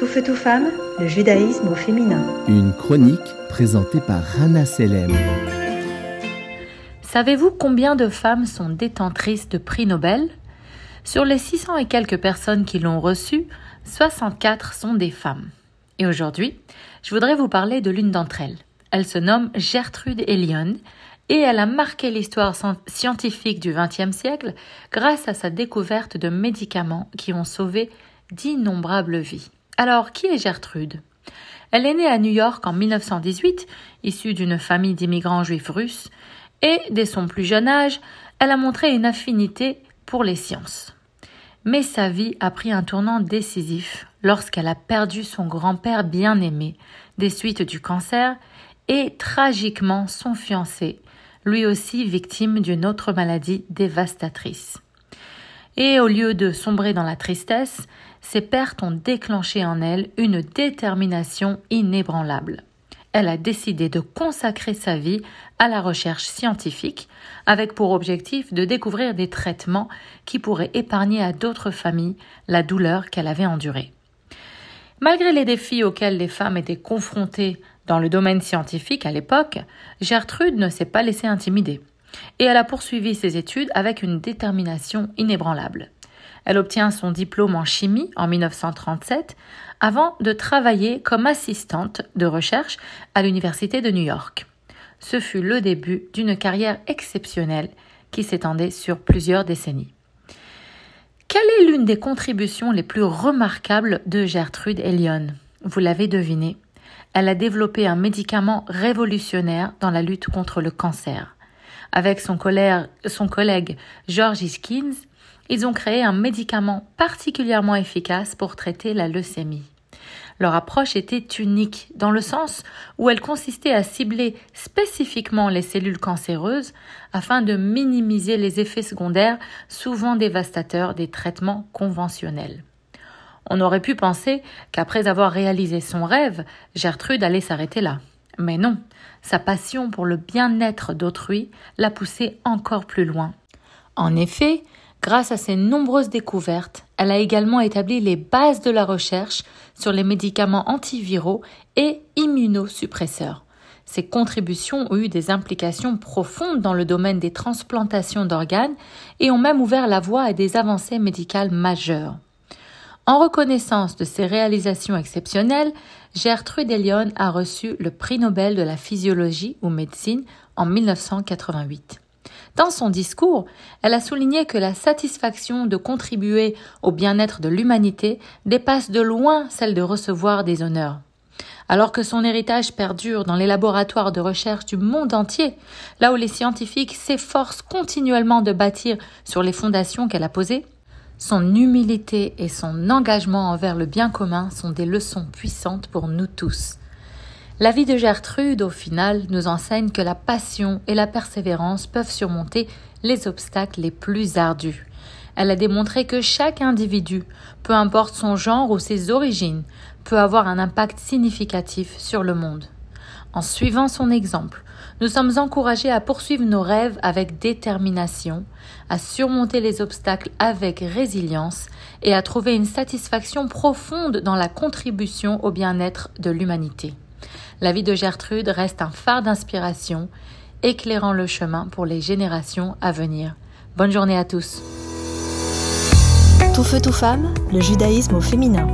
Tout feu, tout femme, le judaïsme au féminin. Une chronique présentée par Rana Selem. Savez-vous combien de femmes sont détentrices de prix Nobel? Sur les 600 et quelques personnes qui l'ont reçu, 64 sont des femmes. Et aujourd'hui, je voudrais vous parler de l'une d'entre elles. Elle se nomme Gertrude Elion et elle a marqué l'histoire scientifique du XXe siècle grâce à sa découverte de médicaments qui ont sauvé d'innombrables vies. Alors, qui est Gertrude? Elle est née à New York en 1918, issue d'une famille d'immigrants juifs russes, et dès son plus jeune âge, elle a montré une affinité pour les sciences. Mais sa vie a pris un tournant décisif lorsqu'elle a perdu son grand-père bien-aimé des suites du cancer et tragiquement son fiancé, lui aussi victime d'une autre maladie dévastatrice. Et au lieu de sombrer dans la tristesse, ces pertes ont déclenché en elle une détermination inébranlable. Elle a décidé de consacrer sa vie à la recherche scientifique, avec pour objectif de découvrir des traitements qui pourraient épargner à d'autres familles la douleur qu'elle avait endurée. Malgré les défis auxquels les femmes étaient confrontées dans le domaine scientifique à l'époque, Gertrude ne s'est pas laissée intimider, et elle a poursuivi ses études avec une détermination inébranlable. Elle obtient son diplôme en chimie en 1937 avant de travailler comme assistante de recherche à l'Université de New York. Ce fut le début d'une carrière exceptionnelle qui s'étendait sur plusieurs décennies. Quelle est l'une des contributions les plus remarquables de Gertrude Elion? Vous l'avez deviné, elle a développé un médicament révolutionnaire dans la lutte contre le cancer. Avec son collègue, George Iskins, ils ont créé un médicament particulièrement efficace pour traiter la leucémie. Leur approche était unique dans le sens où elle consistait à cibler spécifiquement les cellules cancéreuses afin de minimiser les effets secondaires souvent dévastateurs des traitements conventionnels. On aurait pu penser qu'après avoir réalisé son rêve, Gertrude allait s'arrêter là. Mais non, sa passion pour le bien-être d'autrui l'a poussée encore plus loin. En effet, Grâce à ses nombreuses découvertes, elle a également établi les bases de la recherche sur les médicaments antiviraux et immunosuppresseurs. Ses contributions ont eu des implications profondes dans le domaine des transplantations d'organes et ont même ouvert la voie à des avancées médicales majeures. En reconnaissance de ses réalisations exceptionnelles, Gertrude Elion a reçu le prix Nobel de la physiologie ou médecine en 1988. Dans son discours, elle a souligné que la satisfaction de contribuer au bien-être de l'humanité dépasse de loin celle de recevoir des honneurs. Alors que son héritage perdure dans les laboratoires de recherche du monde entier, là où les scientifiques s'efforcent continuellement de bâtir sur les fondations qu'elle a posées, son humilité et son engagement envers le bien commun sont des leçons puissantes pour nous tous. La vie de Gertrude, au final, nous enseigne que la passion et la persévérance peuvent surmonter les obstacles les plus ardus. Elle a démontré que chaque individu, peu importe son genre ou ses origines, peut avoir un impact significatif sur le monde. En suivant son exemple, nous sommes encouragés à poursuivre nos rêves avec détermination, à surmonter les obstacles avec résilience et à trouver une satisfaction profonde dans la contribution au bien-être de l'humanité. La vie de Gertrude reste un phare d'inspiration, éclairant le chemin pour les générations à venir. Bonne journée à tous. Tout feu, tout femme, le judaïsme au féminin.